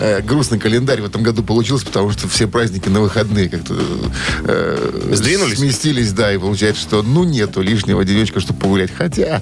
э, грустный календарь в этом году получился, потому что все праздники на выходные как-то э, Сдвинулись? сместились, да, и получается, что ну нету лишнего денечка, чтобы погулять. Хотя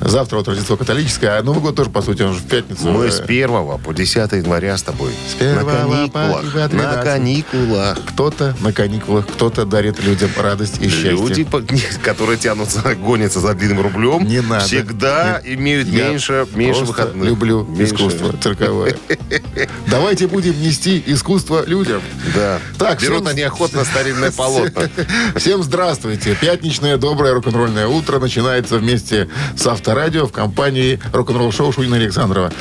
завтра вот Рождество католическое, а Новый год тоже, по сути, он же в пятницу. Мы Э, с 1 по 10 января с тобой. С первого на по каникулах. На 12. каникулах. Кто-то на каникулах, кто-то дарит людям радость и счастье. Люди, по- которые тянутся, гонятся за длинным рублем, Не надо. всегда Не- имеют Я меньше, меньше выходных. люблю Меньше. искусство цирковое. Давайте будем нести искусство людям. Да. Так, Берут всем- они охотно старинное полотно. Всем здравствуйте. Пятничное доброе рок-н-ролльное утро начинается вместе с Авторадио в компании рок-н-ролл шоу Шунина Александрова.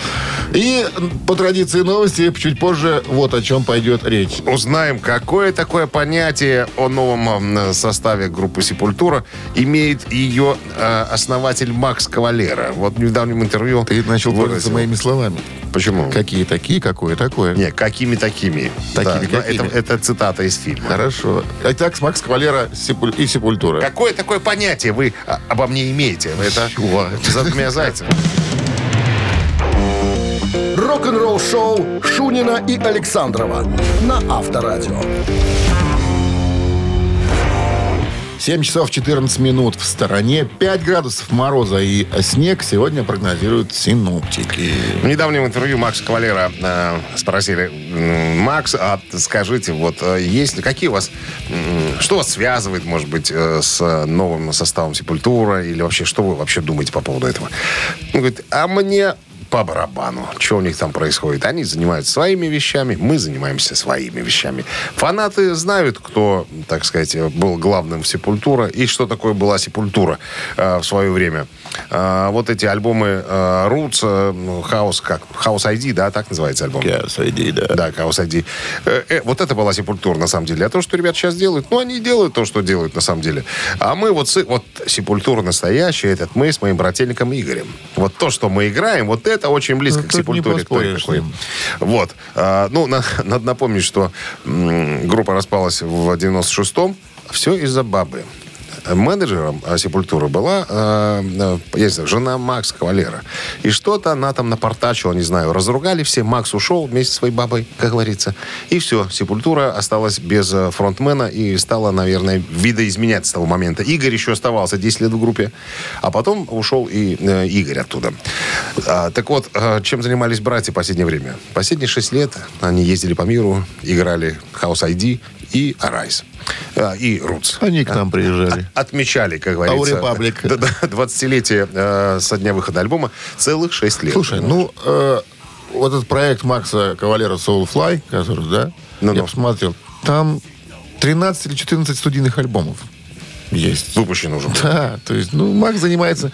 И по традиции новости чуть позже вот о чем пойдет речь. Узнаем, какое такое понятие о новом составе группы «Сепультура» имеет ее э, основатель Макс Кавалера. Вот в недавнем интервью Ты начал пользоваться моими словами. Почему? Какие такие, какое такое. Не, какими такими. Такими, Да, какими. Это, это цитата из фильма. Хорошо. Итак, с Макс Кавалера и Сепультура. Какое такое понятие вы а, обо мне имеете? Это Чего? за двумя зайцем. Рок-н-ролл-шоу Шунина и Александрова на Авторадио. 7 часов 14 минут в стороне. 5 градусов мороза и снег сегодня прогнозируют синоптики. В недавнем интервью Макса Кавалера э, спросили, Макс, а скажите, вот э, есть какие у вас, что вас связывает, может быть, э, с новым составом Сепультура, или вообще, что вы вообще думаете по поводу этого? Он говорит, а мне по барабану, что у них там происходит. Они занимаются своими вещами, мы занимаемся своими вещами. Фанаты знают, кто, так сказать, был главным в Сепультура и что такое была Сепультура э, в свое время. Э, вот эти альбомы э, Roots, э, ну, House, как, House ID, да, так называется альбом? сойди, да. Да, Chaos ID. Э, э, вот это была Сепультура, на самом деле. А то, что ребят сейчас делают, ну, они делают то, что делают, на самом деле. А мы вот, вот Сепультура настоящая, этот мы с моим брательником Игорем. Вот то, что мы играем, вот это очень близко Ну, к Сепультуре. такой. Вот. А, ну, на- надо напомнить, что м, группа распалась в 96-м. Все из-за бабы. Менеджером Сепультуры была э, э, я не знаю, жена Макса Кавалера. И что-то она там напортачила, не знаю, разругали все. Макс ушел вместе со своей бабой, как говорится. И все, Сепультура осталась без э, фронтмена и стала, наверное, видоизменять с того момента. Игорь еще оставался 10 лет в группе, а потом ушел и Игорь оттуда. А, так вот, чем занимались братья в последнее время? Последние 6 лет они ездили по миру, играли House ID и Arise. А, и Roots. Они к нам приезжали. Отмечали, как говорится, д- 20-летие э, со дня выхода альбома целых 6 лет. Слушай, ну, э, вот этот проект Макса Кавалера Soulfly, который, да, я посмотрел, там 13 или 14 студийных альбомов есть. Выпущен уже. Да, то есть, ну, Макс занимается...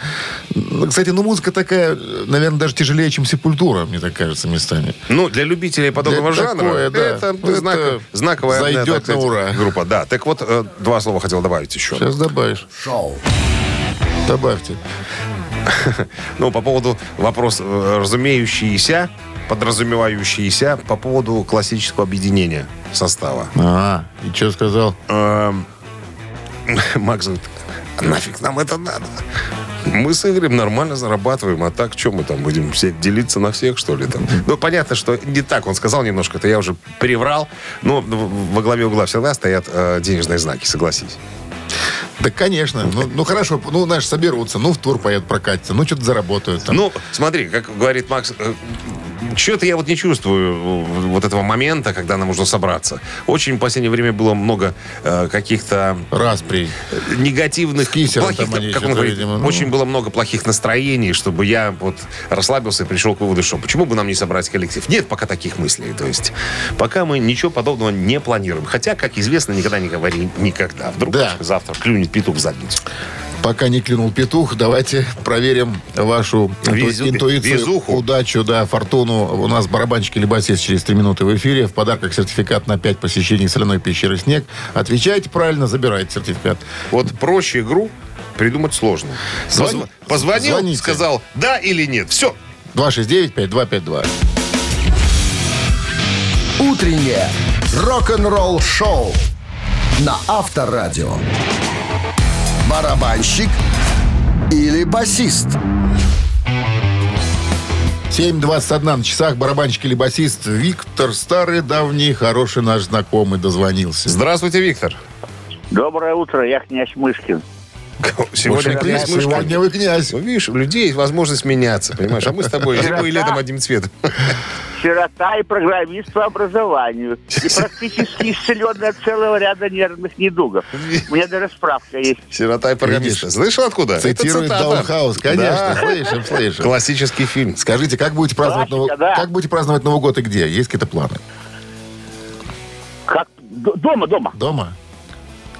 ну, Кстати, ну, музыка такая, наверное, даже тяжелее, чем Сепультура, мне так кажется, местами. Ну, для любителей подобного Для жанра такое, да. это, Это знак- знаковая зайдет да, так сказать, на ура. группа. Да, так вот, э, два слова хотел добавить еще. Сейчас добавишь. Шоу. Добавьте. Ну, по поводу вопрос э, разумеющийся, подразумевающийся по поводу классического объединения состава. А, и что сказал? Эм, Макс говорит, «А нафиг нам это надо? Мы с Игорем нормально зарабатываем, а так что мы там будем все делиться на всех, что ли? Там? Ну, понятно, что не так он сказал немножко, это я уже приврал, но во главе угла всегда стоят э, денежные знаки, согласись. Да, конечно. Ну, ну, хорошо, ну, знаешь, соберутся, ну, в тур поедут прокатиться, ну, что-то заработают там. Ну, смотри, как говорит Макс, что-то я вот не чувствую э, вот этого момента, когда нам нужно собраться. Очень в последнее время было много э, каких-то Распри. негативных, плохих, там как он говорит, видимо, ну. очень было много плохих настроений, чтобы я вот расслабился и пришел к выводу, что почему бы нам не собрать коллектив. Нет пока таких мыслей. То есть пока мы ничего подобного не планируем. Хотя, как известно, никогда не говори никогда. Вдруг Да. завтра клюнет петух в задницу. Пока не клюнул петух, давайте проверим вашу Везу- интуицию, везуху. удачу, да, фортуну. У нас барабанщик или басист через 3 минуты в эфире. В подарках сертификат на 5 посещений соляной пещеры «Снег». Отвечайте правильно, забирайте сертификат. Вот проще игру придумать сложно. Звони- Позв- Позвонил, звоните. сказал да или нет. Все. 269-5252. Утреннее рок-н-ролл-шоу на Авторадио. Барабанщик или басист? 7.21 на часах. Барабанщик или басист Виктор, старый, давний, хороший наш знакомый, дозвонился. Здравствуйте, Виктор. Доброе утро, я князь Мышкин. Сегодня Слушай, князь Мышкин. Сегодня вы князь. Ну, видишь, у людей есть возможность меняться, понимаешь? А мы с тобой зимой и летом одним цветом. Сирота и программист по образованию. И практически исцеленный от целого ряда нервных недугов. У меня даже справка есть. Сирота и программист. Слышал откуда? Цитирует. Даунхаус, конечно, Да. слышим, слышим. Классический фильм. Скажите, как будете праздновать, Классика, да. как будете праздновать Новый год и где? Есть какие-то планы? Как? Дома, дома. Дома?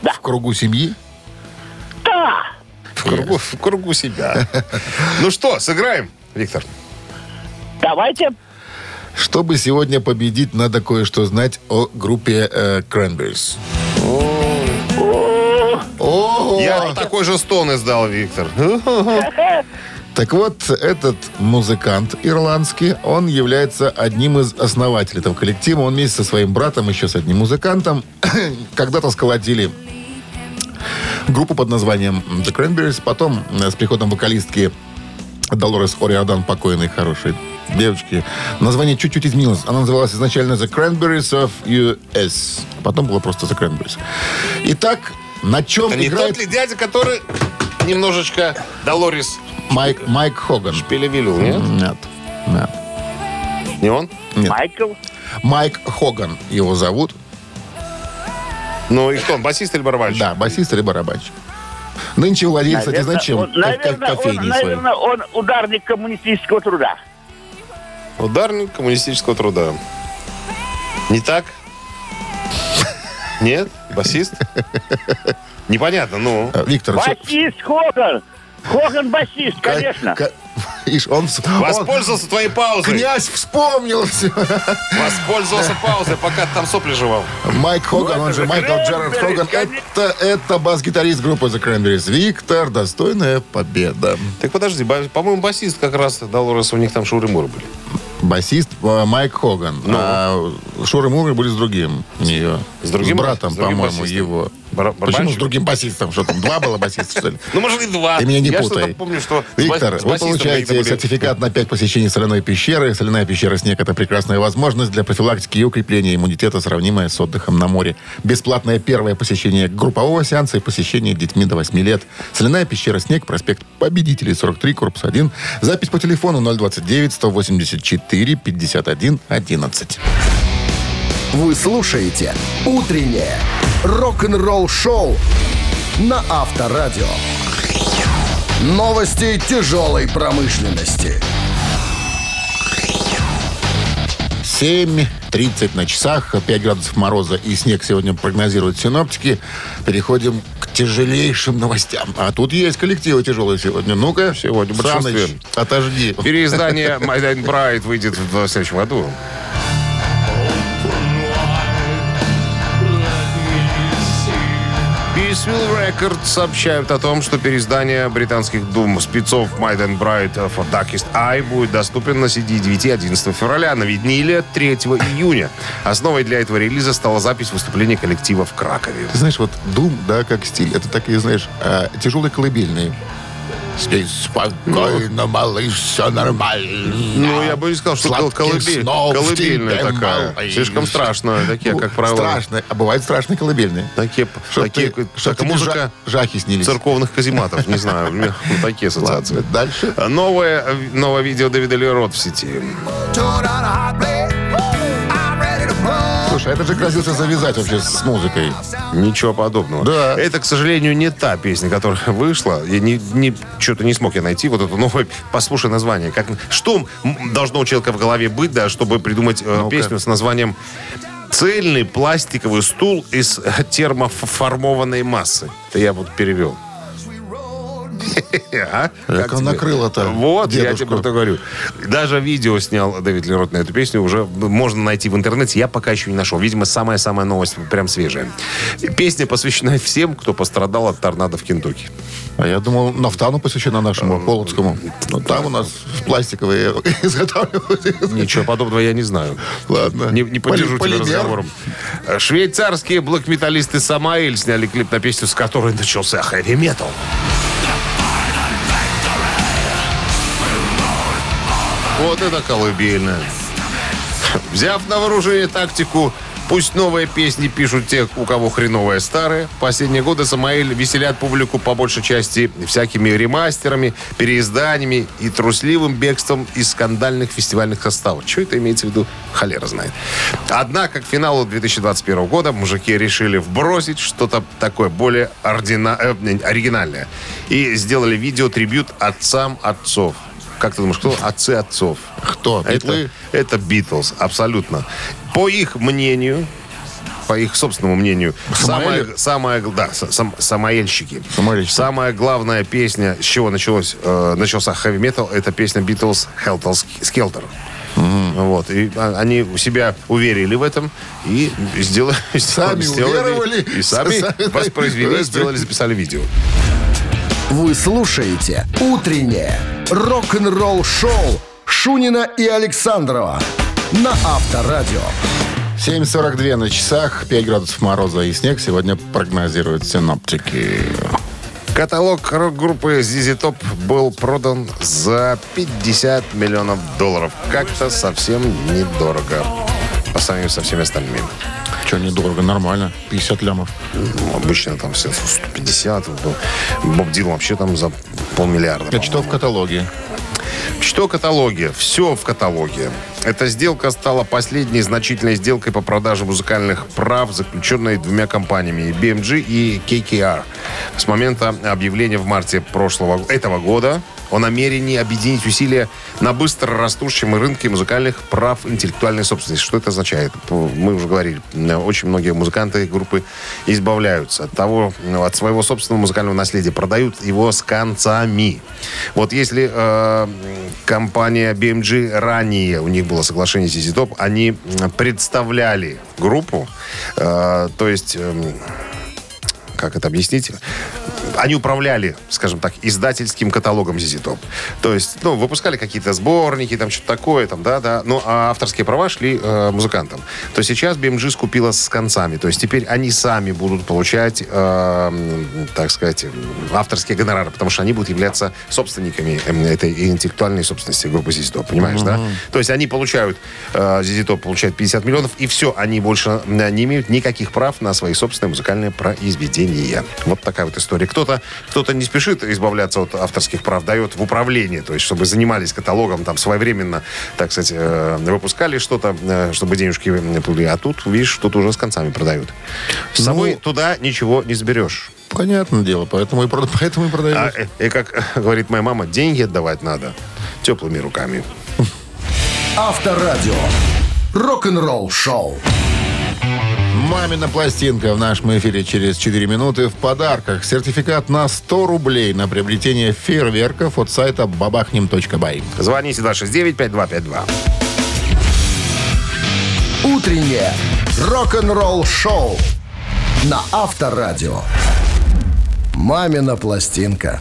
Да. В кругу семьи? Да! В кругу, в кругу себя. Ну что, сыграем, Виктор? Давайте. Чтобы сегодня победить, надо кое-что знать о группе э, Cranberries. Ого! Я такой же стон издал, Виктор. Так вот, этот музыкант ирландский, он является одним из основателей этого коллектива. Он вместе со своим братом, еще с одним музыкантом, когда-то сколотили группу под названием The Cranberries. Потом э, с приходом вокалистки Долорес Ориадан, покойной, хорошей девочки, название чуть-чуть изменилось. Она называлась изначально The Cranberries of US. Потом было просто The Cranberries. Итак, на чем Это не играет тот ли дядя, который немножечко Долорис Майк, Майк Хоган? перевелил, нет? Нет. Нет. Не он? Нет. Майкл. Майк Хоган его зовут. Ну и кто он, басист или барабанщик? Да, басист или барабанщик. Нынче владеет, кстати, Наверное, зачем? он- Как, как наверное, кофейней он, наверное, он ударник коммунистического труда. Ударник коммунистического труда. Не так? Нет? Басист? Непонятно, ну. А, Виктор, Басист Хоган. Хоган басист, конечно. Ишь, он, Воспользовался твоей паузой. Князь вспомнил все. Воспользовался паузой, пока ты там сопли жевал. Майк Хоган, Ну, он же Майкл Джерард Хоган. Это, это бас-гитарист группы The Cranberries. Виктор, достойная победа. Так подожди, по-моему, басист как раз Долорес, у них там шуры-муры были. Басист э, Майк Хоган. А Шуры Муры были с другим нее. С другим С братом, по-моему, его. Бар- Почему с другим басистом? Что там, два было басиста, что ли? Ну, может, и два. Ты меня не Я путай. помню, что Виктор, вы получаете сертификат на 5 посещений соляной пещеры. Соляная пещера «Снег» — это прекрасная возможность для профилактики и укрепления иммунитета, сравнимая с отдыхом на море. Бесплатное первое посещение группового сеанса и посещение детьми до 8 лет. Соляная пещера «Снег», проспект Победителей, 43, корпус 1. Запись по телефону 029-184-51-11. Вы слушаете «Утреннее рок-н-ролл-шоу» на Авторадио. Новости тяжелой промышленности. 7.30 на часах, 5 градусов мороза и снег сегодня прогнозируют синоптики. Переходим к тяжелейшим новостям. А тут есть коллективы тяжелые сегодня. Ну-ка, Сегодня Саныч, отожди. Переиздание My Dying Bride выйдет в следующем году. Peaceville Records сообщают о том, что переиздание британских дум спецов My Dying Bride for Darkest Eye будет доступен на CD 9 11 февраля на виниле 3 июня. Основой для этого релиза стала запись выступления коллектива в Кракове. Ты знаешь, вот Дум, да, как стиль, это такие, знаешь, а, тяжелые колыбельные. Спи спокойно, малыш, все нормально. Ну, я бы не сказал, что кол- Сладких колыбель- колыбельная такая. малыш. Слишком страшная. Такие, Ну, как правило, Страшные. А бывают страшные колыбельные. такие, Чтоб такие ты- чтоб такая музыка жа- жахи снились. церковных казематов. Не знаю, у меня такие ассоциации. Дальше. Новое, новое видео Дэвида Лерот в сети. Слушай, это же грозился завязать вообще с музыкой. Ничего подобного. Да. Это, к сожалению, не та песня, которая вышла. Я не, не, что-то не смог я найти вот эту новую. Послушай название. Как, что должно у человека в голове быть, да, чтобы придумать э, песню с названием «Цельный пластиковый стул из термоформованной массы». Это я вот перевел. А? Как он тебе? накрыло-то Вот, я тебе про говорю. Даже видео снял Дэвид Лерот на эту песню. Уже можно найти в интернете. Я пока еще не нашел. Видимо, самая-самая новость прям свежая. Песня посвящена всем, кто пострадал от торнадо в Кентукки. А я думал, нафтану посвящена нашему Полоцкому. Но там у нас пластиковые изготавливают. Ничего подобного я не знаю. Ладно. Не, не поддержу тебя разговором. Швейцарские блэк-металлисты Самаэль сняли клип на песню, с которой начался хэви-метал. Вот это колыбельная. Взяв на вооружение тактику Пусть новые песни пишут те, у кого хреновые старые. Последние годы Самаэль веселят публику по большей части всякими ремастерами, переизданиями и трусливым бегством из скандальных фестивальных составов. Что это имеется в виду? Холера знает. Однако к финалу 2021 года мужики решили вбросить что-то такое более ордина- э, оригинальное. И сделали видео-трибют отцам отцов. Как ты думаешь, кто отцы отцов? Кто? Это, Битлы? это Битлз, абсолютно. По их мнению, по их собственному мнению, самая, самая, да, сам- самоэльщики. Самоэльщики. Самая главная песня, с чего началось, э, начался хэви метал, это песня Битлз Helter Skelter. Вот. И а- они у себя уверили в этом и сделали, Сами сделали- уверовали. И Сами- воспроизвели, сделали, записали видео. Вы слушаете «Утреннее рок-н-ролл-шоу» Шунина и Александрова на Авторадио. 7.42 на часах, 5 градусов мороза и снег сегодня прогнозируют синоптики. Каталог рок-группы ZZ Top был продан за 50 миллионов долларов. Как-то совсем недорого по сравнению со всеми остальными. Что, недорого, нормально. 50 лямов. Ну, обычно там все 150. ну, Боб Дилан вообще там за полмиллиарда. Это что в каталоге? Что каталоге? Все в каталоге. Эта сделка стала последней значительной сделкой по продаже музыкальных прав, заключенной двумя компаниями BMG и KKR. С момента объявления в марте прошлого этого года о намерении объединить усилия на быстро растущем рынке музыкальных прав интеллектуальной собственности. Что это означает? Мы уже говорили, очень многие музыканты и группы избавляются от того, ну, от своего собственного музыкального наследия, продают его с концами. Вот если э, компания BMG ранее, у них было соглашение ZZ Top, они представляли группу, э, то есть... эм, как это объяснить? Они управляли, скажем так, издательским каталогом ZZ Top. То есть, ну, выпускали какие-то сборники, там что-то такое, там, да, да. Ну, а авторские права шли э, музыкантам. То сейчас BMG скупила с концами. То есть теперь они сами будут получать, э, так сказать, авторские гонорары, потому что они будут являться собственниками э, этой интеллектуальной собственности группы ZZ Top, понимаешь, да? То есть они получают, э, ZZ Top получает 50 миллионов, и все, они больше не имеют никаких прав на свои собственные музыкальные произведения. Вот такая вот история. Кто-то кто не спешит избавляться от авторских прав, дает в управление, то есть чтобы занимались каталогом, там своевременно, так сказать, э, выпускали что-то, э, чтобы денежки э, были. А тут, видишь, тут уже с концами продают. С собой туда ничего не заберешь. Понятное дело, поэтому и, прода- поэтому и продают. А, и как говорит моя мама, деньги отдавать надо теплыми руками. Авторадио. Рок-н-ролл-шоу. Мамина пластинка в нашем эфире через 4 минуты. В подарках сертификат на 100 рублей на приобретение фейерверков от сайта бабахнем.бай. Звоните 269-5252. Утреннее рок-н-ролл-шоу на Авторадио. «Мамина пластинка».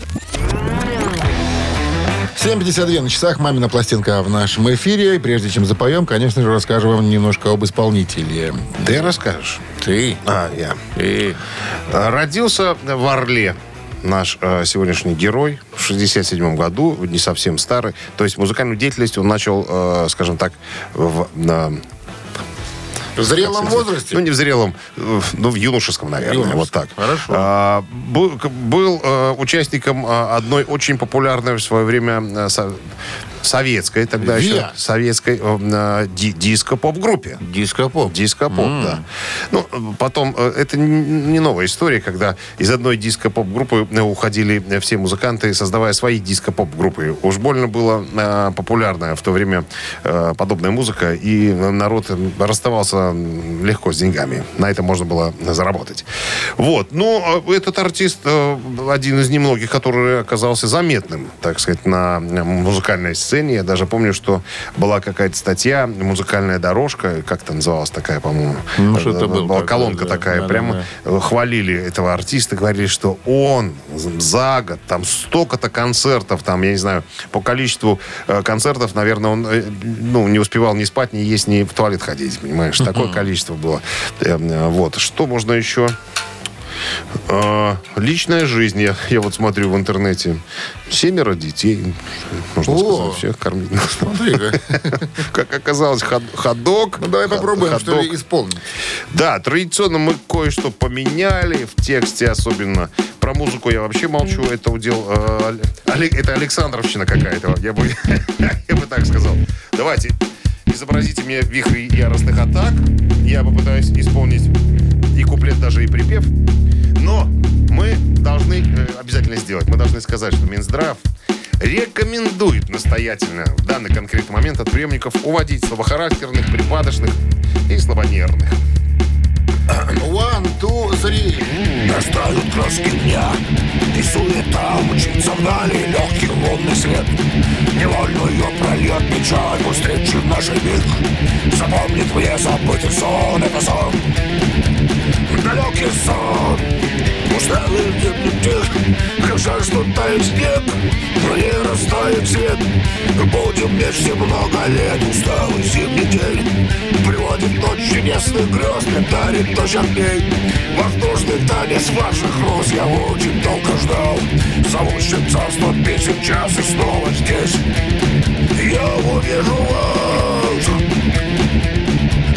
7.52 на часах. Мамина пластинка в нашем эфире. И прежде чем запоем, конечно же, расскажем вам немножко об исполнителе. Ты расскажешь? Ты. А, я. Ты. А, Родился в Орле наш э, сегодняшний герой в 67 году, не совсем старый. То есть музыкальную деятельность он начал, э, скажем так, в, на- В зрелом возрасте? Ну, не в зрелом, ну, в юношеском, наверное, Юношеском. вот так. Хорошо. А, был был э, участником э, одной очень популярной в свое время со- советской тогда еще, Виа. советской э, ди- диско-поп-группе. Дископоп. Диско-поп, да. Ну, потом, э, это не новая история, когда из одной диско-поп-группы э, уходили э, все музыканты, создавая свои диско-поп-группы. Уж больно была э, популярная в то время э, подобная музыка, и народ расставался легко с деньгами. На это можно было заработать. Вот. Но э, этот артист э, один из немногих, который оказался заметным, так сказать, на музыкальной сцене. Я даже помню, что была какая-то статья, музыкальная дорожка, как-то называлась такая, по-моему. Ну, что-то Э, Была такое, колонка да, такая. да, Прямо да, хвалили этого артиста, говорили, что он за год, там столько-то концертов, там, я не знаю, по количеству э, концертов, наверное, он э, ну, не успевал ни спать, ни есть, ни в туалет ходить, понимаешь? Такое количество было. Э, э, Вот. Что можно еще? А, личная жизнь, я, я вот смотрю в интернете. Семеро детей. Можно О! сказать, всех кормить. Как оказалось, ход- ходок. Ну, давай попробуем, что ли, исполнить. Да, традиционно мы кое-что поменяли в тексте особенно. Про музыку я вообще молчу. Это удел... э, это Александровщина какая-то. Я бы, я бы так сказал. Давайте, изобразите мне вихри яростных атак. Я попытаюсь исполнить и куплет, даже и припев. Но мы должны э, обязательно сделать. Мы должны сказать, что Минздрав рекомендует настоятельно в данный конкретный момент от приемников уводить слабохарактерных, припадочных и слабонервных. One, two, three. Растают краски дня И суета мчится вдали Легкий лунный свет Невольную прольет печаль Встречи в нашей миг Запомнит мне забытый сон Это сон Далекий сон. Усталый где-то тих Как что тает снег Но не свет. Будем вместе много лет. Усталый зимний день Приводит ночь чудесных грез Мне дарит дождь огней. Воздушный танец ваших роз Я очень долго ждал. Зовущим царство песен час И снова здесь. Я увижу вас.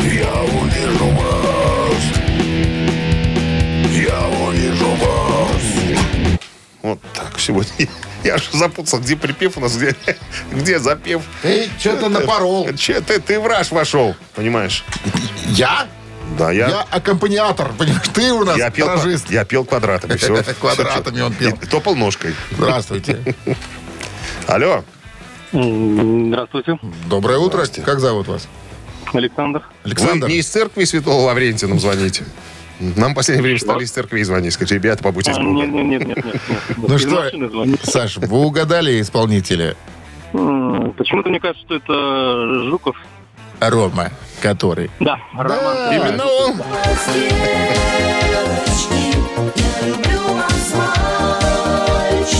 Я увижу вас увижу вас Вот так сегодня. Я же запутался, где припев у нас, где, где запев. Эй, что-то напорол. Че ты, ты в раж вошел, понимаешь? Я? Да, я, Я аккомпаниатор, понимаешь? Ты у нас я, пел, гаражист. я пел квадратами. Все. Квадратами он пел. И топал ножкой. Здравствуйте. Алло. Здравствуйте, Доброе утро. Здрасте. Как зовут вас? Александр. Александр. Вы не из церкви Святого Лаврентия нам звоните? Нам в последнее время стали из церкви звонить. Скажите, ребята, побудьте с А, Богом. Нет, нет, нет, нет. Ну что. Саш, вы угадали исполнителя Почему-то мне кажется, что это Жуков. Рома, который. Да, Роман. Именно он.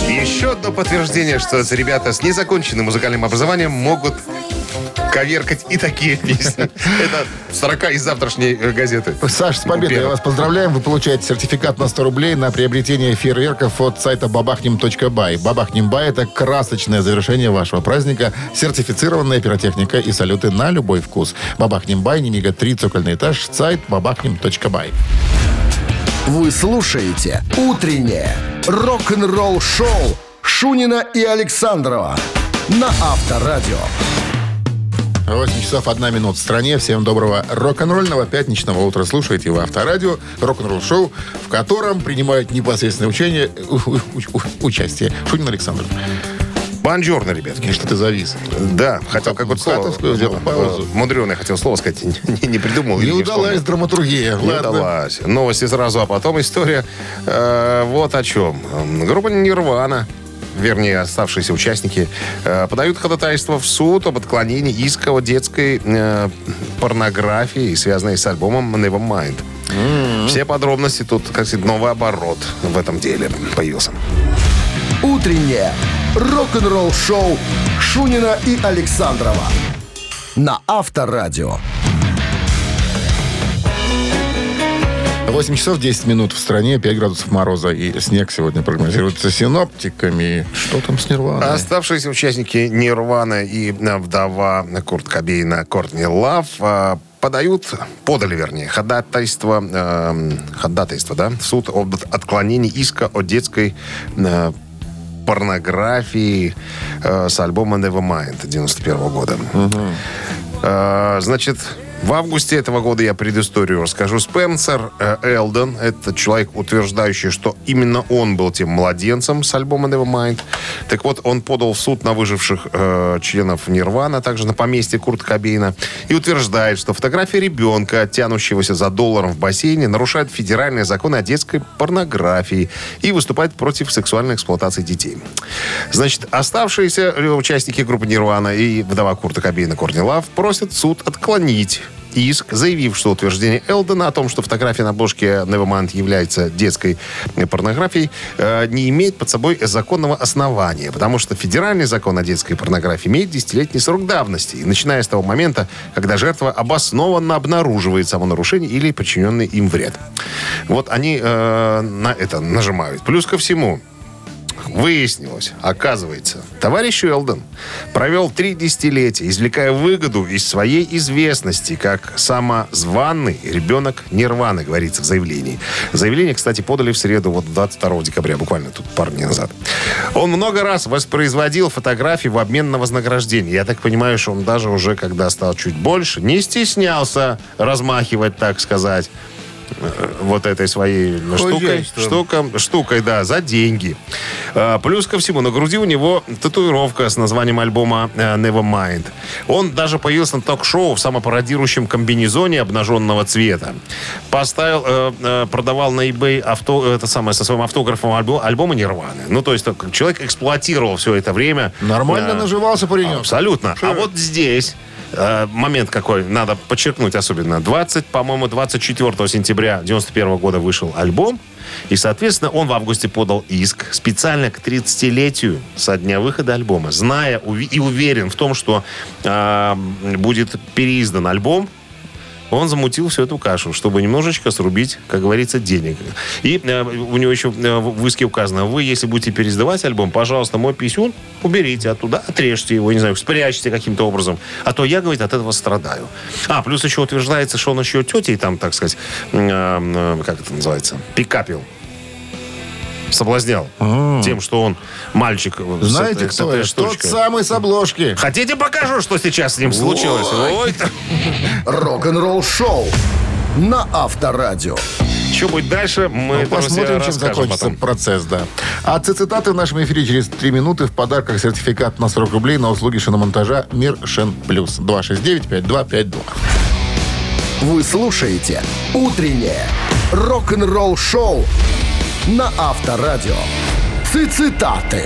Еще одно подтверждение, что эти ребята с незаконченным музыкальным образованием могут коверкать и такие песни. Это строка из завтрашней газеты. Саш, с победой я вас поздравляем. Вы получаете сертификат на 100 рублей на приобретение фейерверков от сайта babachnim.by. Babachnim.by – это красочное завершение вашего праздника, сертифицированная пиротехника и салюты на любой вкус. Babachnim.by, Немига 3, цокольный этаж, сайт babachnim.by. Вы слушаете «Утреннее рок-н-ролл-шоу» Шунина и Александрова на Авторадио. 8 часов 1 минут в стране. Всем доброго рок-н-ролльного пятничного утра. Слушайте вы Авторадио, рок-н-ролл шоу, в котором принимают непосредственное учение, у- у- у- участие Шунин Александр. Бонжорно, ребятки. Что ты завис? Да, хотел какое-то слово. Сделал паузу. Мудреное хотел слово сказать. Не, не придумал. Не удалась драматургия. Не Ладно. удалась. Новости сразу, а потом история э, вот о чем. Группа Нирвана, вернее, оставшиеся участники, э, подают ходатайство в суд об отклонении иска о детской э, порнографии, связанной с альбомом Nevermind. Все подробности тут, как сказать, новый оборот в этом деле появился. «Утреннее рок-н-ролл-шоу» Шунина и Александрова на Авторадио. 8 часов 10 минут в стране, 5 градусов мороза и снег сегодня прогнозируется синоптиками. Что там с Нирваной? Оставшиеся участники Нирвана и э, вдова Курт Кобейна Кортни Лав э, подают, подали, вернее, ходатайство, э, ходатайство, да, в суд об отклонении иска о детской э, порнографии э, с альбома Nevermind 91 года. Э, значит, в августе этого года я предысторию расскажу. Спенсер э, Элден, это человек, утверждающий, что именно он был тем младенцем с альбома Nevermind. Так вот, он подал в суд на выживших э, членов Нирвана, а также на поместье Курта Кобейна, и утверждает, что фотография ребенка, тянущегося за долларом в бассейне, нарушает федеральные законы о детской порнографии и выступает против сексуальной эксплуатации детей. Значит, оставшиеся участники группы Нирвана и вдова Курта Кобейна Корни Лав просят суд отклонить иск, заявив, что утверждение Элдена о том, что фотография на обложке Nevermind является детской порнографией, э, не имеет под собой законного основания, потому что федеральный закон о детской порнографии имеет десятилетний срок давности, и начиная с того момента, когда жертва обоснованно обнаруживает самонарушение или причиненный им вред. Вот они э, на это нажимают. Плюс ко всему, Выяснилось, оказывается, товарищ Уэлдон провел три десятилетия, извлекая выгоду из своей известности, как самозванный ребенок Нирваны, говорится в заявлении. Заявление, кстати, подали в среду, вот 22 декабря, буквально тут пару дней назад. Он много раз воспроизводил фотографии в обмен на вознаграждение. Я так понимаю, что он даже уже, когда стал чуть больше, не стеснялся размахивать, так сказать, вот этой своей штукой, штуком, штукой, да, за деньги. А, Плюс ко всему, на груди у него татуировка с названием альбома э, Nevermind. Он даже появился на ток-шоу в самопародирующем комбинезоне обнаженного цвета. Поставил, э, э, продавал на eBay авто, это самое, со своим автографом альбо- альбома Нирваны. Ну, то есть человек эксплуатировал все это время. Нормально Э, наживался паренек. Абсолютно. А вот здесь э, момент какой, надо подчеркнуть особенно. 20, по-моему, 24 сентября 91 года вышел альбом. И, соответственно, он в августе подал иск специально к 30-летию со дня выхода альбома, зная и уверен в том, что э, будет переиздан альбом, он замутил всю эту кашу, чтобы немножечко срубить, как говорится, денег. И э, у него еще э, в иске указано, вы, если будете переиздавать альбом, пожалуйста, мой писюн уберите оттуда, отрежьте его, не знаю, спрячьте каким-то образом. А то я, говорит, от этого страдаю. А, плюс еще утверждается, что он еще тетей там, так сказать, э, э, как это называется, пикапил. Соблазнял тем, что он мальчик э, с Знаете, с кто этой это? Тот самый с обложки. Хотите, покажу, что сейчас с ним случилось? Ой, Рок-н-ролл шоу на Авторадио. Что будет дальше, мы Ну, посмотрим, чем закончится потом. процесс, да. А цитаты в нашем эфире через 3 минуты. В подарках сертификат на 40 рублей на услуги шиномонтажа «Мир Шен Плюс». 269-5252. Вы слушаете «Утреннее рок-н-ролл шоу» на Авторадио. Цитаты.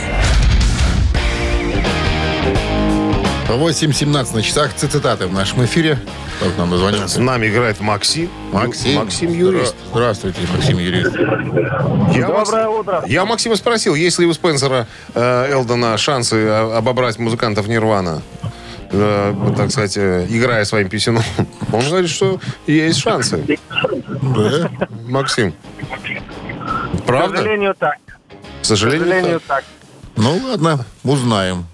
8.17 на часах. Цитаты в нашем эфире. Кто к нам С дозвонился? нами играет Максим. Максим. Максим юрист. Здра- Здравствуйте, Максим юрист. Я Макс- Доброе утро. Я Максима спросил, есть ли у Спенсера э, Элдона шансы э, обобрать музыкантов Нирвана, э, так сказать, э, играя своим писюном. Он говорит, что есть шансы. Да? Максим. К Правда? сожалению, так. К К сожалению, сожалению, так. Ну, ладно, узнаем.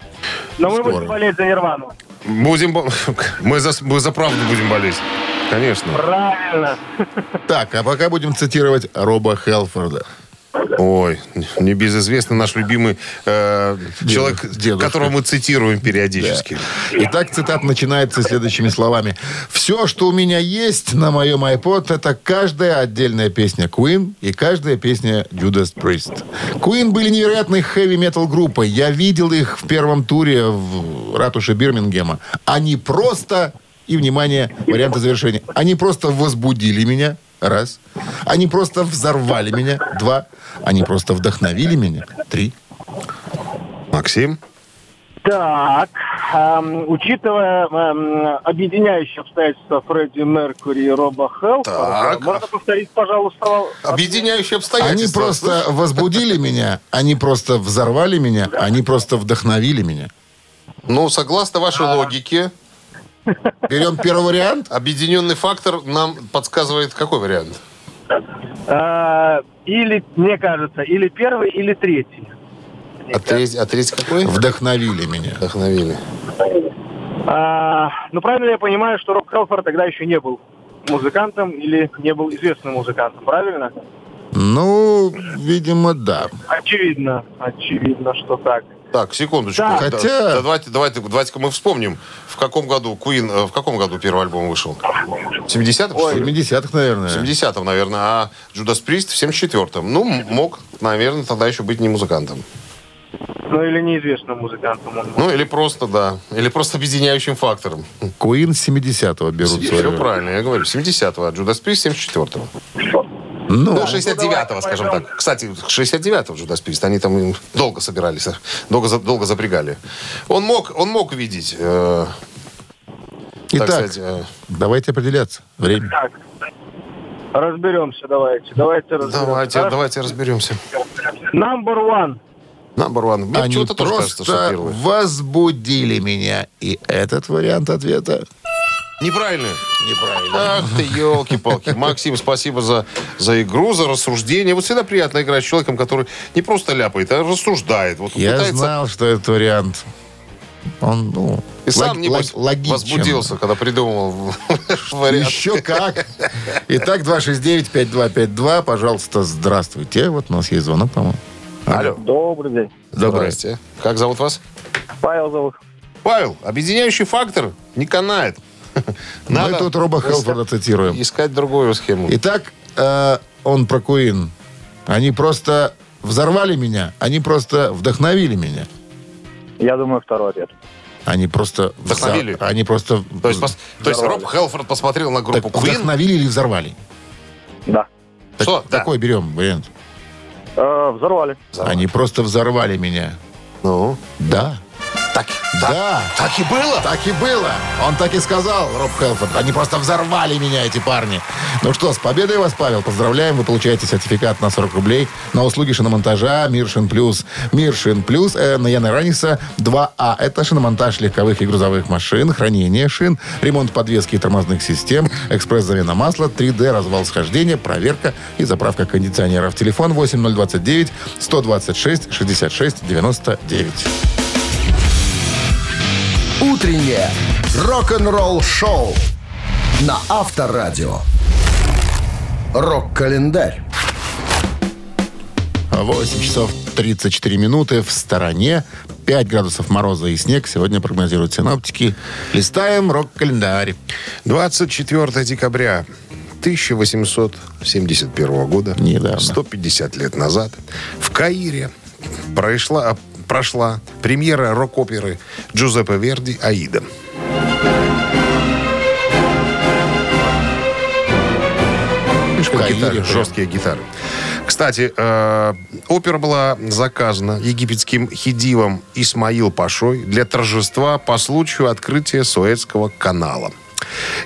Но мы Скоро. будем болеть за Нирвану. Будем... бо- Мы за, мы за правду будем болеть. Конечно. Правильно. Так, а пока будем цитировать Роба Хелфорда. Ой, небезызвестный наш любимый э, человек, дедушка. которого мы цитируем периодически. Итак, цитат начинается следующими словами. «Все, что у меня есть на моем iPod, это каждая отдельная песня Queen и каждая песня Judas Priest. Queen были невероятной хэви-метал группой. Я видел их в первом туре в ратуше Бирмингема. Они просто, и, внимание, варианты завершения, они просто возбудили меня, раз. Они просто взорвали меня, два. Они просто вдохновили меня, три. Максим? Так, эм, учитывая эм, объединяющие обстоятельства Фредди Меркури и Роба Хелфорда, можно повторить, пожалуйста, Объединяющие Они обстоятельства. просто возбудили меня, они просто взорвали меня, они просто вдохновили меня. Ну, согласно вашей логике, Берем первый вариант. объединенный фактор нам подсказывает какой вариант? э, или, мне кажется, или первый, или третий. А третий, а третий какой? Вдохновили меня. Вдохновили. А, ну, правильно я понимаю, что Роб Хелфорд тогда еще не был музыкантом или не был известным музыкантом, правильно? Ну, видимо, да. А очевидно, очевидно, что так. Так, секундочку. Да. Хотя- да, давайте, давайте, давайте-ка мы вспомним, в каком году Queen, э, в каком году первый альбом вышел? В 70-м, что В ли? 70-х, наверное. В 70-м, наверное, а Judas Priest в 74-м. Ну, мог, наверное, тогда еще быть не музыкантом. Ну или неизвестным музыкантом он. Ну, или просто, да, или просто объединяющим фактором. С 70-го берут Все правильно, я говорю, 70-го, а Judas Priest 74-го. Ну, Ну, 69-го, скажем так. Кстати, 69-го Judas Priest, они там долго собирались, а, долго, долго запрягали. Он мог, он мог видеть, э, так Итак, сказать, э, давайте определяться. Время. Так, разберемся, давайте. Давайте разберемся. давайте, Хорошо? давайте разберемся. Number one. Number one. Мне Они кажется, что просто первый. возбудили меня. И этот вариант ответа Неправильно. неправильно. Ах ты, елки-палки. Максим, спасибо за, за игру, за рассуждение. Вот всегда приятно играть с человеком, который не просто ляпает, а рассуждает. Вот Я пытается... знал, что этот вариант, он, ну, И сам, лог- небось, логичен. возбудился, когда придумал вариант. Еще как. Итак, 269-5252, пожалуйста, здравствуйте. Вот у нас есть звонок, по-моему. Алло. Добрый день. Добрый. Здрасте. Как зовут вас? Павел зовут. Павел, объединяющий фактор не канает. Мы тут Роба Хелфорда цитируем. искать другую схему. Итак, э, он про Куин. Они просто взорвали меня, они просто вдохновили меня. Я думаю, второй ответ. Они просто... Вдохновили? взор- Они просто... То есть, пос- то есть Роб Хелфорд посмотрел на Так, группу Queen. вдохновили или взорвали? Да. Так, Что? Да. Берем вариант? Э, взорвали. Они просто взорвали меня. Ну, Да. Так, Да. так и было. Так и было. Он так и сказал, Роб Хелфорд. Они просто взорвали меня, эти парни. Ну что, с победой вас, Павел. Поздравляем. Вы получаете сертификат на 40 рублей на услуги шиномонтажа Миршин Плюс. Миршин Плюс э, на Яна Раниса 2А. Это шиномонтаж легковых и грузовых машин, хранение шин, ремонт подвески и тормозных систем, экспресс-замена масла, 3D, развал схождения, проверка и заправка кондиционеров. Телефон 8029 126 66 99. Утреннее рок-н-ролл-шоу на Авторадио. Рок-календарь. 8 часов 34 минуты в стороне. 5 градусов мороза и снег. Сегодня прогнозируют синоптики. Листаем рок-календарь. 24 декабря 1871 года, Недавно. 150 лет назад, в Каире прошла, прошла премьера рок-оперы Джузеппе Верди «Аида». Гитары, жесткие гитары. Кстати, э, опера была заказана египетским хидивом Исмаил Пашой для торжества по случаю открытия Суэцкого канала.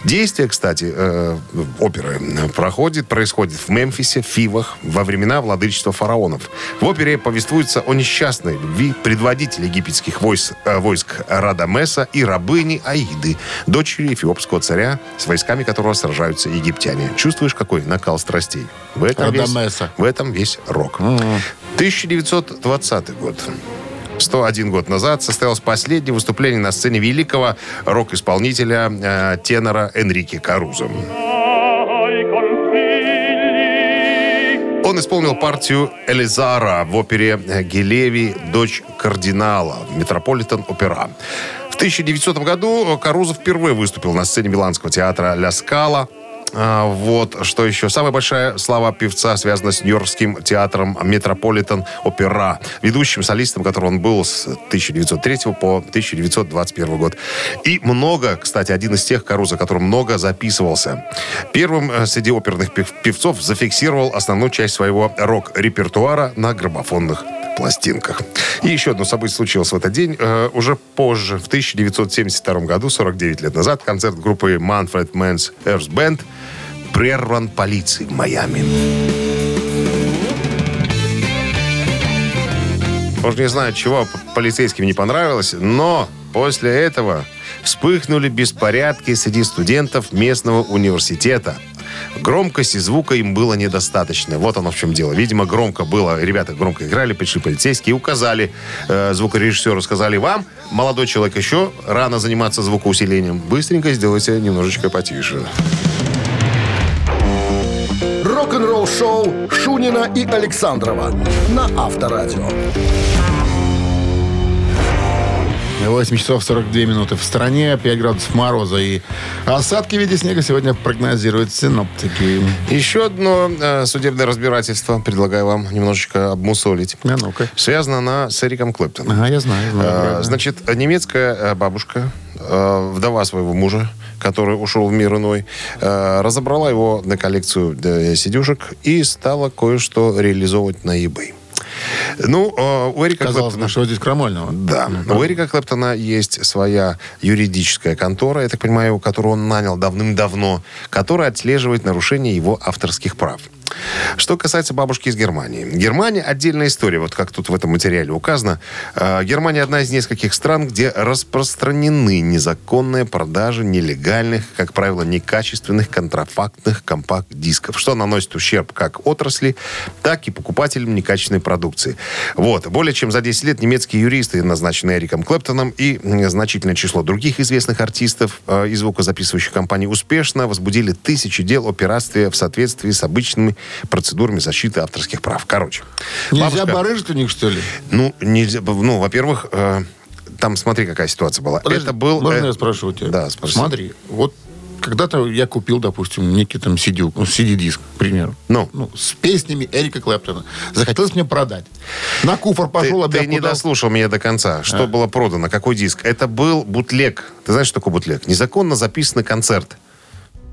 Действие, кстати, э, оперы проходит, происходит в Мемфисе, Фивах, во времена владычества фараонов. В опере повествуется о несчастной любви предводителя египетских войск, э, войск Радамеса и рабыни Аиды, дочери эфиопского царя, с войсками которого сражаются египтяне. Чувствуешь, какой накал страстей? В этом, весь, Радамеса. в этом весь рок. 1920 год. 101 год назад состоялось последнее выступление на сцене великого рок-исполнителя, э, тенора Энрике Карузо. Он исполнил партию Элеазара в опере Галеви «Дочь кардинала» в Метрополитен Опера. В 1900 году Карузо впервые выступил на сцене Миланского театра «Ля Скала». А, Вот, что еще. Самая большая слава певца связана с Нью-Йоркским театром Метрополитен Опера, ведущим солистом, которого он был с 1903 по 1921 год. И много, кстати, один из тех Каруза, который много записывался. Первым э, среди оперных пев- певцов зафиксировал основную часть своего рок-репертуара на граммофонных пластинках. И еще одно событие случилось в этот день. Э, уже позже, в 1972 году, 49 лет назад, концерт группы Manfred Mann's Earth Band прерван полицией в Майами. Может, не знаю, чего полицейским не понравилось, но после этого вспыхнули беспорядки среди студентов местного университета. Громкости звука им было недостаточно. Вот оно в чем дело. Видимо, громко было. Ребята громко играли, пришли полицейские и указали э, звукорежиссеру, сказали вам, молодой человек, еще рано заниматься звукоусилением. Быстренько сделайте немножечко потише. Рок-н-ролл-шоу Шунина и Александрова на Авторадио. 8 часов 42 минуты в стране, 5 градусов мороза и осадки в виде снега сегодня прогнозируют синоптики. Еще одно э, судебное разбирательство. Предлагаю вам немножечко обмусолить. А ну-ка. Связано она с Эриком Клэптоном. Ага, я знаю. знаю, Э. Значит, немецкая э, бабушка, э, вдова своего мужа, который ушел в мир иной, э, разобрала его на коллекцию э, сидюшек и стала кое-что реализовывать на eBay. Ну, э, у Эрика Казалось, Клэптона- на что здесь крамольного? да. У Эрика Клэптона есть своя юридическая контора, я так понимаю, которую он нанял давным-давно, которая отслеживает нарушение его авторских прав. Что касается бабушки из Германии. Германия отдельная история, вот как тут в этом материале указано. Э, Германия одна из нескольких стран, где распространены незаконные продажи нелегальных, как правило, некачественных контрафактных компакт-дисков, что наносит ущерб как отрасли, так и покупателям некачественной продукции. Вот. Более чем за 10 лет немецкие юристы, назначенные Эриком Клэптоном, и значительное число других известных артистов э, и звукозаписывающих компаний успешно возбудили тысячи дел о пиратстве в соответствии с обычными процедурами защиты авторских прав. Короче. Нельзя бабушка- барыжить у них, что ли? Ну, нельзя. Ну, во-первых, э, там смотри, какая ситуация была. Подожди, Это был... Можно э, я спрошу у тебя? Да, спроси. Смотри, вот когда-то я купил, допустим, некий там CD, ну, CD-диск, к примеру. Ну? с песнями Эрика Клэптона. Захотелось мне продать. На куфор Ты, пошел, ты объявку не дослушал меня до конца. Что А. было продано? Какой диск? Это был бутлег. Ты знаешь, что такое бутлег? Незаконно записанный концерт.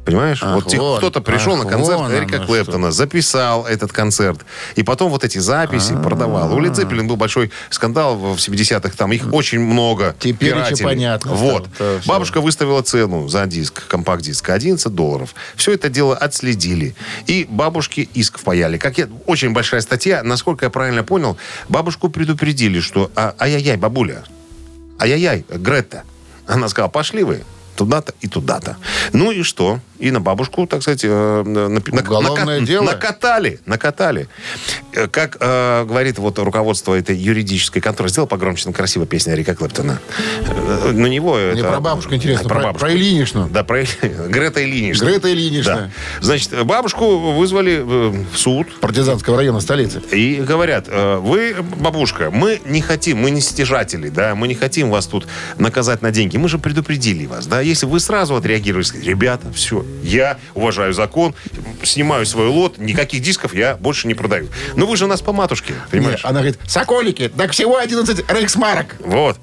Понимаешь? Ах, вот те- вот. кто-то пришел Ах, на концерт Эрика Клэптона, записал этот концерт, и потом вот эти записи А. продавал. У Лед Зеппелин был большой скандал в 70-х, там их очень много Теперь еще пиратели. понятно Вот. стало. Бабушка выставила цену за диск, компакт-диск, 11 долларов. Все это дело отследили. И бабушке иск впаяли. Как я, очень большая статья. Насколько я правильно понял, бабушку предупредили, что а, ай-яй-яй, бабуля, ай-яй-яй, Грета. Она сказала, пошли вы туда-то и туда-то. Ну и что? И на бабушку, так сказать, э, на- на- Уголовное нака- дело? накатали, накатали. Э, Как э, говорит вот руководство этой юридической конторы, сделал погромче, там красивая песня Рика Клэптона. Э, На него Мне это... про бабушку интересно, А, про, про Ильиничну. Да, про Грета Ильинична. Грета Ильинична. Да. Значит, бабушку вызвали э, в суд. Партизанского района столицы. И говорят, вы, бабушка, мы не хотим, мы не стяжатели, да, мы не хотим вас тут наказать на деньги. Мы же предупредили вас, да. Если вы сразу сказали, ребята, все, я уважаю закон, снимаю свой лот, никаких дисков я больше не продаю. Но вы же у нас по матушке, понимаешь? Не, она говорит, соколики, так всего 11 рейхсмарок. Вот.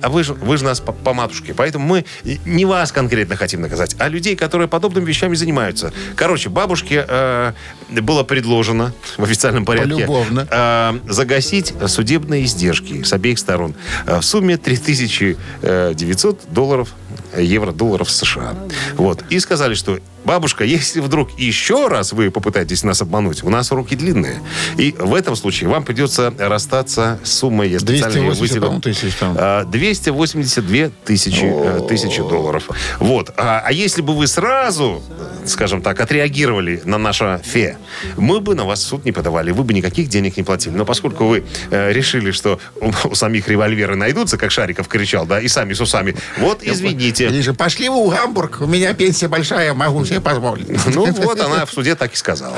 А вы же, вы же нас по, по матушке. Поэтому мы не вас конкретно хотим наказать, а людей, которые подобными вещами занимаются. Короче, бабушке э, было предложено в официальном порядке Полюбовно. э, загасить судебные издержки с обеих сторон э, в сумме 3900 долларов, э, евро-долларов США. Вот. И сказали, что бабушка, если вдруг еще раз вы попытаетесь нас обмануть, у нас руки длинные. И в этом случае вам придется расстаться с суммой, я специально её 280, выделил. по-моему, тысяч там. А, 282 тысячи, э, тысячи долларов. Вот. А, а если бы вы сразу, скажем так, отреагировали на наше фе, мы бы на вас в суд не подавали, вы бы никаких денег не платили. Но поскольку вы э, решили, что у, у самих револьверы найдутся, как Шариков кричал, да, и сами с усами, вот извините. Они же, пошли в Гамбург, у меня пенсия большая, могу себе позволить. Ну вот она в суде так и сказала.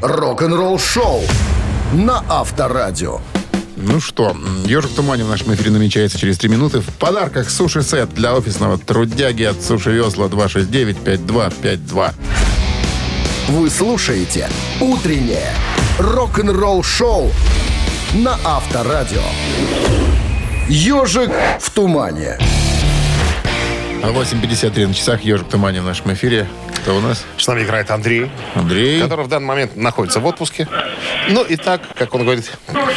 Рок-н-ролл-шоу на Авторадио. Ну что, ежик в тумане в нашем эфире намечается через три минуты. В подарках суши-сет для офисного трудяги от Суши Весла 269-5252. Вы слушаете «Утреннее рок-н-ролл-шоу» на Авторадио. «Ежик в тумане». 8.53 на часах ежик в тумане в нашем эфире. Кто у нас? С нами играет Андрей. Андрей. который в данный момент находится в отпуске. Ну и так, как он говорит,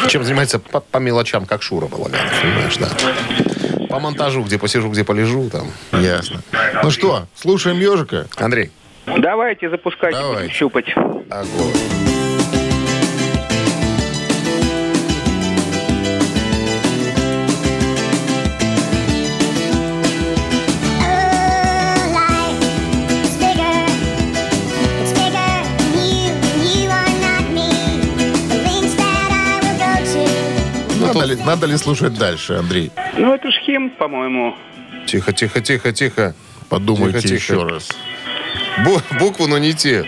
чем занимается по, по мелочам, как Шура Балаганов, понимаешь, да. По монтажу, где посижу, где полежу, там. Ясно. Ну что, слушаем ежика. Андрей, Давайте, запускайте, Давайте. будем щупать. огонь. Ли, надо ли слушать дальше, Андрей? Ну, это ж хим, по-моему. Тихо, тихо, тихо, тихо. Подумайте Тихо, тихо. еще раз. Бу- букву, но не те.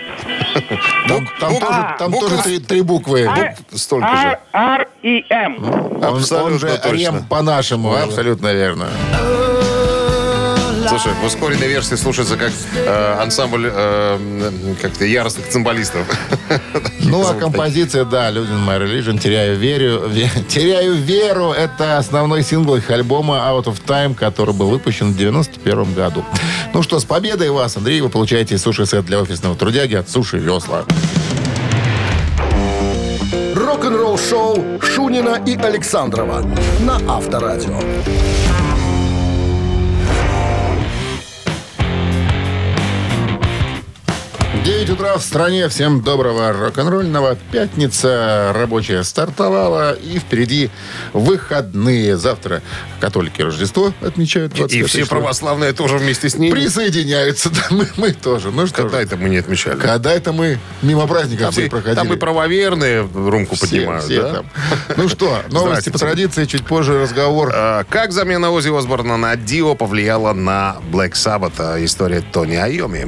Там, там бук- тоже, там буквы- тоже три, три буквы. А, Столько же. Р, Р и М. Он, он Абсолютно же точно. Рем по-нашему, абсолютно верно. Слушай, в ускоренной версии слушается как э, ансамбль э, как-то яростных цимбалистов. Ну, а композиция, да, Losing My Religion, Теряю веру, ве- Теряю веру, это основной сингл их альбома Out of Time, который был выпущен в 91 году. Ну что, с победой вас, Андрей, вы получаете суши-сет для офисного трудяги от Суши Весла. Рок-н-ролл шоу Шунина и Александрова на Авторадио. 9 утра в стране. Всем доброго рок-н-ролльного. Пятница рабочая стартовала. И впереди выходные. Завтра католики Рождество отмечают. И 25 все числа. православные тоже вместе с ними. Присоединяются. Да, мы, мы тоже. Ну что Когда ж, это мы не отмечали? Когда это мы мимо праздника Там, все и- проходили. там и правоверные румку Все- поднимают, все да? там. Ну что, новости по традиции. Чуть позже разговор. А, Как замена Ози Осборна на Дио повлияла на Black Sabbath? А, История Тони Айоми.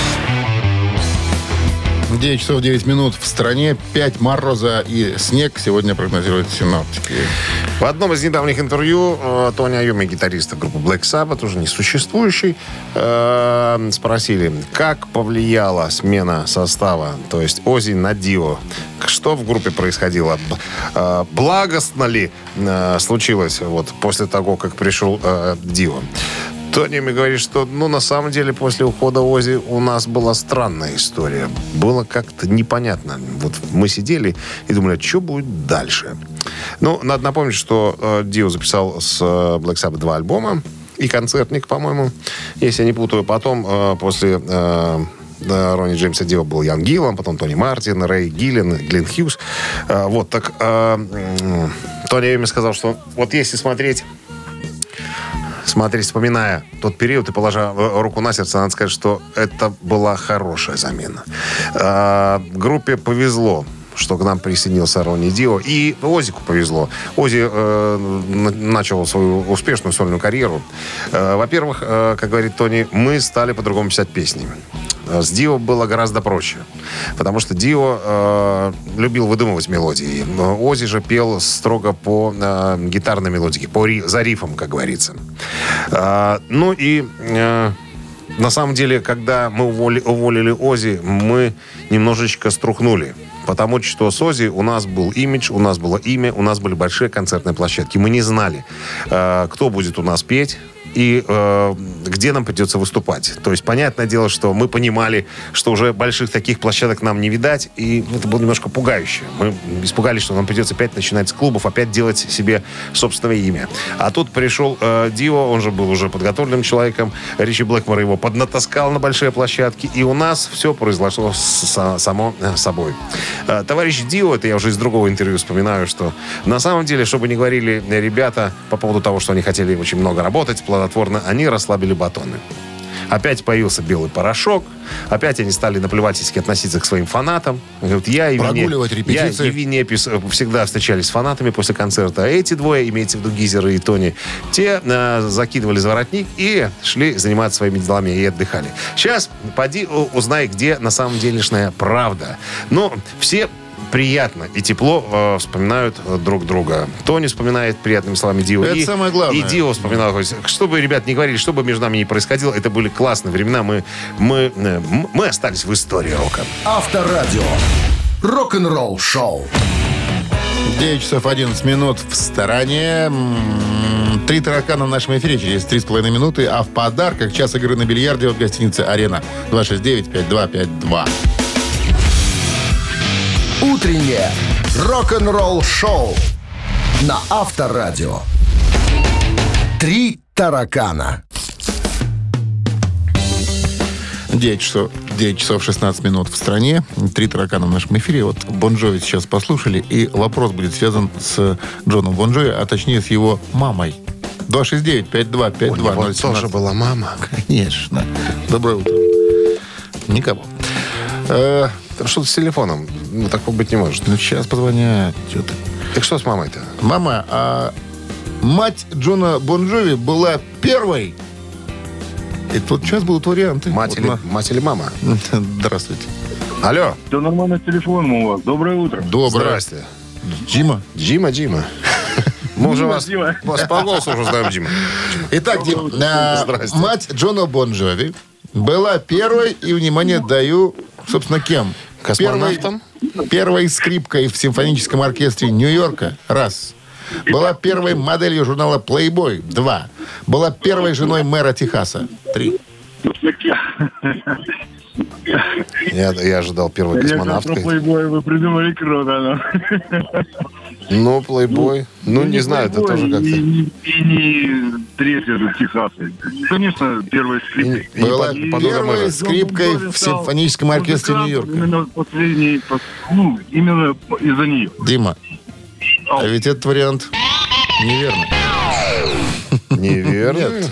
9 часов 9 минут в стране. 5 мороза и снег сегодня прогнозируют синоптики. В одном из недавних интервью э, Тони Айоми, гитариста группы Black Sabbath, уже несуществующий, э, спросили, как повлияла смена состава, то есть Ози на Дио. Что в группе происходило? Э, Благостно ли случилось вот, после того, как пришел Дио? Тони мне говорит, что, ну, на самом деле, после ухода Ози у нас была странная история. Было как-то непонятно. Вот мы сидели и думали, что будет дальше. Ну, надо напомнить, что э, записал с э, Black Sabbath два альбома и концертник, по-моему, если я не путаю. Потом, э, после э, да, Ронни Джеймса Дио был Ян Гиллан, потом Тони Мартин, Рэй Гиллен, Глен Хьюз. Э, вот, так э, Тони Айоми сказал, что вот если смотреть смотри, вспоминая тот период и положа э, руку на сердце, надо сказать, что это была хорошая замена. А, Группе повезло что к нам присоединился Ронни Дио. И Озику повезло. Ози э, на- начал свою успешную сольную карьеру. Э, во-первых, э, как говорит Тони, мы стали по-другому писать песни. Э, С Дио было гораздо проще. Потому что Дио э, любил выдумывать мелодии. Ози же пел строго по э, гитарной мелодике, по ри- за рифом, как говорится. А, ну и э, на самом деле, когда мы уволи- уволили Ози, мы немножечко струхнули. Потому что с Ози у нас был имидж, у нас было имя, у нас были большие концертные площадки. Мы не знали, э, кто будет у нас петь и э, где нам придется выступать. То есть, понятное дело, что мы понимали, что уже больших таких площадок нам не видать, и это было немножко пугающе. Мы испугались, что нам придется опять начинать с клубов, опять делать себе собственное имя. А тут пришел э, Дио, он же был уже подготовленным человеком, Ричи Блэкмор его поднатаскал на большие площадки, и у нас все произошло с- само э, собой. Э, Товарищ Дио, это я уже из другого интервью вспоминаю, что на самом деле, чтобы не говорили ребята по поводу того, что они хотели очень много работать, плодотворно, они расслабили батоны. Опять появился белый порошок. Опять они стали наплевательски относиться к своим фанатам. Говорят, я и Вине- Прогуливать репетиции. Я и Винепис э, всегда встречались с фанатами после концерта. А эти двое, имеется в виду Гизер и Тони, те э, закидывали за воротник и шли заниматься своими делами и отдыхали. Сейчас поди узнай, где на самом делешная правда. Но все приятно и тепло э, вспоминают э, друг друга. Тони вспоминает приятными словами Дио. Это и, самое главное. И Дио вспоминал. Что бы, ребят, не говорили, что бы между нами ни происходило, это были классные времена. Мы, мы, э, мы остались в истории рока. Авторадио. Рок-н-ролл шоу. 9 часов 11 минут в стороне. Три таракана в нашем эфире через 3,5 минуты. А в подарках час игры на бильярде от гостиницы «Арена». 269-5252. Утреннее рок-н-ролл шоу на Авторадио. Три таракана. 9 часов, 9 часов 16 минут в стране. Три таракана в нашем эфире. Вот Бонжови сейчас послушали. И вопрос будет связан с Джоном Бонжови, а точнее с его мамой. 269-5252. У него тоже была мама. Конечно. Доброе утро. Никого. Э, Там что-то с телефоном. Ну, такого быть не может. ну, сейчас позвонят. Ты? Так что с мамой-то? Мама, а Мать Джона Бонжови была первой. И тут сейчас будут варианты. Мать, Вот или, на- мать или мама? Здравствуйте. Алло. Все нормально с телефоном у вас. Доброе утро. Доброе. Здрасте. Дима. Дима, Дима. Мы уже Дима, вас, Дима. вас по голосу уже знаем, Дима. Итак, Дим, а, Здрасте. мать Джона Бонжови была первой, и, внимание, даю, собственно, кем? Космонавтом? Первой, первой скрипкой в симфоническом оркестре Нью-Йорка. Раз. Была первой моделью журнала Playboy. Два. Была первой женой мэра Техаса. Три. Я, я ожидал Конечно, про космонавткой. плейбой вы придумали круто. Ну, плейбой. Ну, не знаю, это тоже И, как-то... не- и не третья тут Техаса. Конечно, первая И скрипка. не Была под- подруга первой скрипкой в симфоническом оркестре Нью-Йорка. Именно последний, пос- ну, именно из-за нее. Дима, а ведь этот вариант неверный. Неверно. Нет.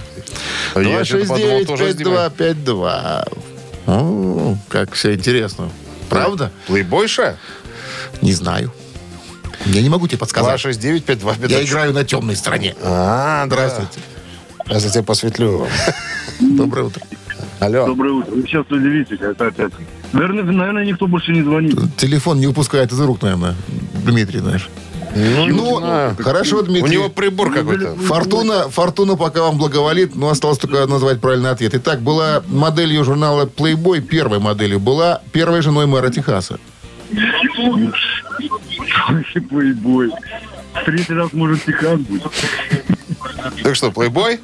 А Я что-то подумал тоже с Димой. 269-5252. О, как все интересно. Правда? Плейбойша? Не знаю. Я не могу тебе подсказать. 269-5252. Я играю на темной стороне. А, Здравствуйте. да. Я за тебя посветлю. Доброе утро. Алло. Доброе утро. Вы сейчас удивитесь, это опять. Наверное, наверное, никто больше не звонит. Телефон не упускает из рук, наверное, Дмитрий, знаешь. Ну, Ну, знаю. хорошо, У Дмитрий. него прибор какой-то. Фортуна, Фортуна пока вам благоволит, но осталось только назвать правильный ответ. Итак, была моделью журнала Playboy, первой моделью, была первой женой мэра Техаса. Плейбой. В третий раз, может, Техас будет. Так что, плейбой?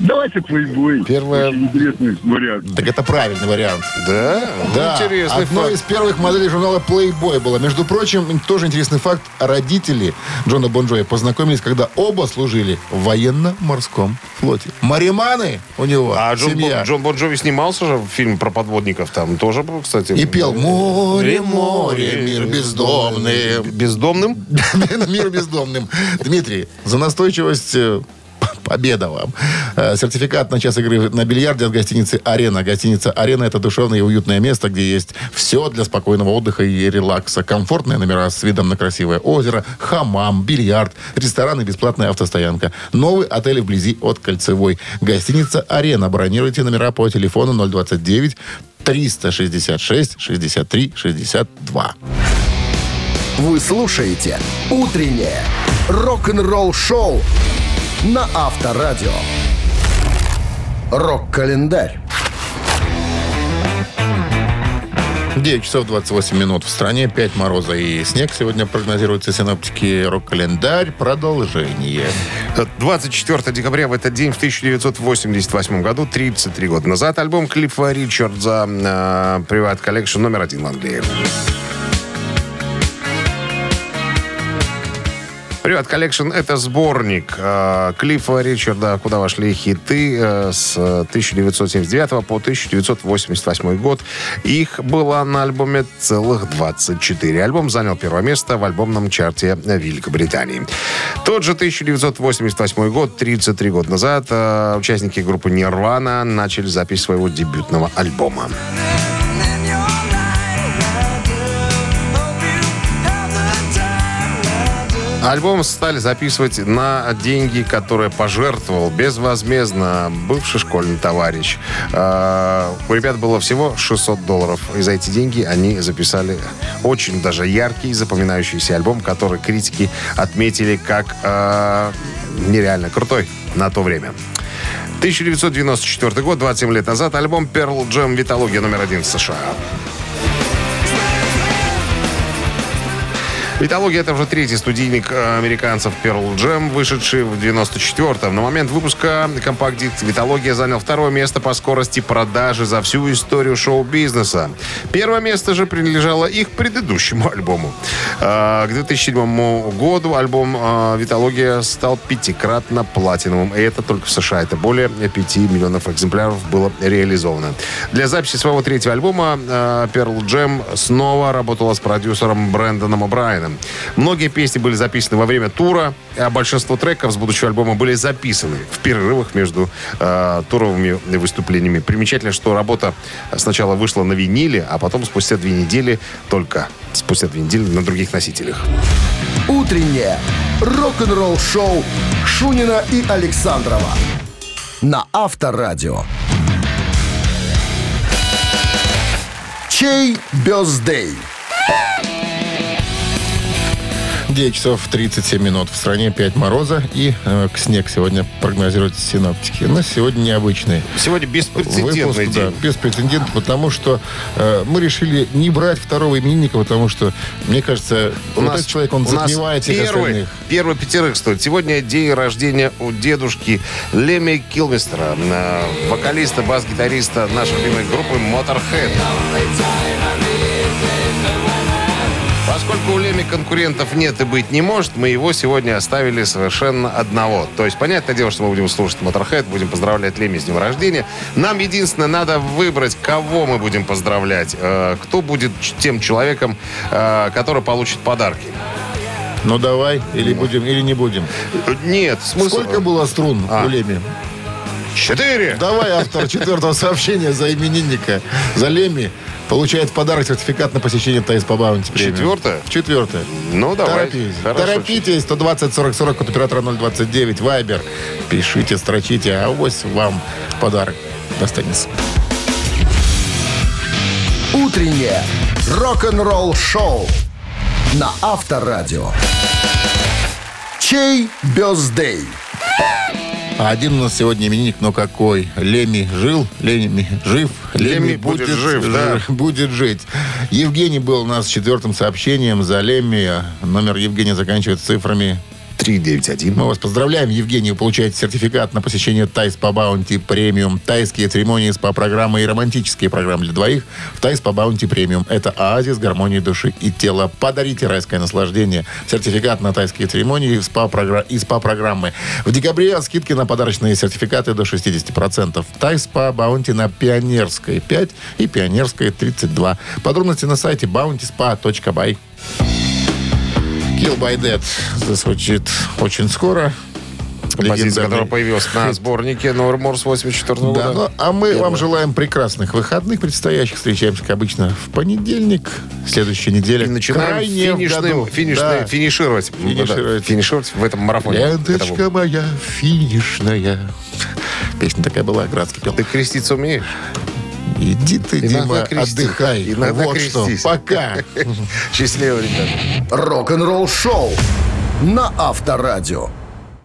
Давайте плейбой. Первая- Очень интересный вариант. Так это правильный вариант. Да? Да, Интересный одной факт. из первых моделей журнала Playboy было. Между прочим, тоже интересный факт. Родители Джона Бонжоя познакомились, когда оба служили в военно-морском флоте. Мариманы у него, А Джон, семья. Бон, Джон Бон Джови снимался же в фильм про подводников там тоже, был, кстати. И пел «Море, море, мир бездомный». Бездомным? Мир бездомным. Дмитрий, за настойчивость э, победа вам. Э, Сертификат на час игры на бильярде от гостиницы «Арена». Гостиница «Арена» — это душевное и уютное место, где есть все для спокойного отдыха и релакса. Комфортные номера с видом на красивое озеро, хамам, бильярд, ресторан и бесплатная автостоянка. Новый отель вблизи от Кольцевой. Гостиница «Арена». Бронируйте номера по телефону 029 366 63 62. Вы слушаете «Утреннее рок-н-ролл-шоу» на Авторадио. Рок-календарь. 9 часов 28 минут в стране, 5 мороза и снег. Сегодня прогнозируются синоптики рок-календарь. Продолжение. 24 декабря в этот день в 1988 году, 33 года назад, альбом Клиффа Ричардза э, Private Collection номер один в Англии. Привет, Collection — это сборник э, Клиффа Ричарда, куда вошли хиты э, с 1979 по 1988 год. Их было на альбоме целых 24. Альбом занял первое место в альбомном чарте Великобритании. Тот же 1988 год, 33 года назад, э, участники группы Нирвана начали запись своего дебютного альбома. Альбом стали записывать на деньги, которые пожертвовал безвозмездно бывший школьный товарищ. Э, У ребят было всего 600 долларов. И за эти деньги они записали очень даже яркий, запоминающийся альбом, который критики отметили как э, нереально крутой на то время. 1994 год, 27 лет назад, альбом Pearl Jam «Виталогия» номер один в США. Виталогия — это уже третий студийник э, американцев Pearl Jam, вышедший в 94-м. На момент выпуска компакт-диск «Виталогия» занял второе место по скорости продажи за всю историю шоу-бизнеса. Первое место же принадлежало их предыдущему альбому. Э, К 2007 году альбом э, «Виталогия» стал пятикратно платиновым. И это только в США. Это более 5 миллионов экземпляров было реализовано. Для записи своего третьего альбома Pearl Jam снова работала с продюсером Брэндоном О'Брайеном. Многие песни были записаны во время тура, а большинство треков с будущего альбома были записаны в перерывах между э, туровыми выступлениями. Примечательно, что работа сначала вышла на виниле, а потом спустя две недели, только спустя две недели на других носителях. Утреннее рок-н-ролл-шоу Шунина и Александрова на Авторадио. Чей бездей? 9 часов 37 минут. В стране 5 мороза и э, снег сегодня прогнозируют синоптики. Но сегодня необычный. Сегодня беспрецедентный Выпуск, да, день. беспрецедентный, потому что э, мы решили не брать второго именинника, потому что, мне кажется, вот этот человек, он у нас затмевает всех первый, остальных. первый пятерых стоит. Сегодня день рождения у дедушки Леми Килмистера, э, вокалиста, бас-гитариста нашей любимой группы Motorhead. Поскольку у Леми конкурентов нет и быть не может, мы его сегодня оставили совершенно одного. То есть, понятное дело, что мы будем слушать Motorhead, будем поздравлять Леми с днем рождения. Нам единственное надо выбрать, кого мы будем поздравлять. э, Кто будет тем человеком, э, который получит подарки. Ну давай, или будем, или не будем. Нет, смысл... Сколько было струн А. у Леми? Четыре! Давай автор четвертого сообщения за именинника, за Леми, получает в подарок сертификат на посещение Thai Spa Баунти. Четвертое? Четвертое. Ну, давай. Торопитесь. Хорошо. Торопитесь. 120 40 40 от оператора 029 Вайбер. Пишите, строчите, а авось вам подарок достанется. Утреннее рок-н-ролл-шоу на Авторадио. Чей birthday? А один у нас сегодня именинник, но какой? Леми жил, Леми жив, Леми будет жив, да. будет жить. Евгений был у нас четвертым сообщением за Леми. Номер Евгения заканчивается цифрами 391. Мы вас поздравляем, Евгений. Вы получаете сертификат на посещение Thai Spa Баунти Премиум. Тайские церемонии СПА-программы и романтические программы для двоих в Thai Spa Баунти Премиум. Это оазис гармонии души и тела. Подарите райское наслаждение. Сертификат на тайские церемонии СПА-програ- и СПА-программы. В декабре скидки на подарочные сертификаты до 60%. Тайс по Баунти на Пионерской 5 и Пионерской 32. Подробности на сайте bountyspa.by. Kill by Dead зазвучит очень скоро. Композиция, которая появилась на сборнике Remorse 84 Да, года. ну, а мы Первое. вам желаем прекрасных выходных предстоящих. Встречаемся, как обычно, в понедельник. Следующей неделе. И начинаем финишным, году. финишный- Да. финишировать. Финишировать. Да, финишировать в этом марафоне. Ленточка Это моя финишная. Песня такая была, Градский пел. Ты креститься умеешь? Иди ты, Иногда Дима, отдыхай. Иногда вот крестись. что. Пока. Счастливо, ребята. Рок-н-ролл-шоу на Авторадио.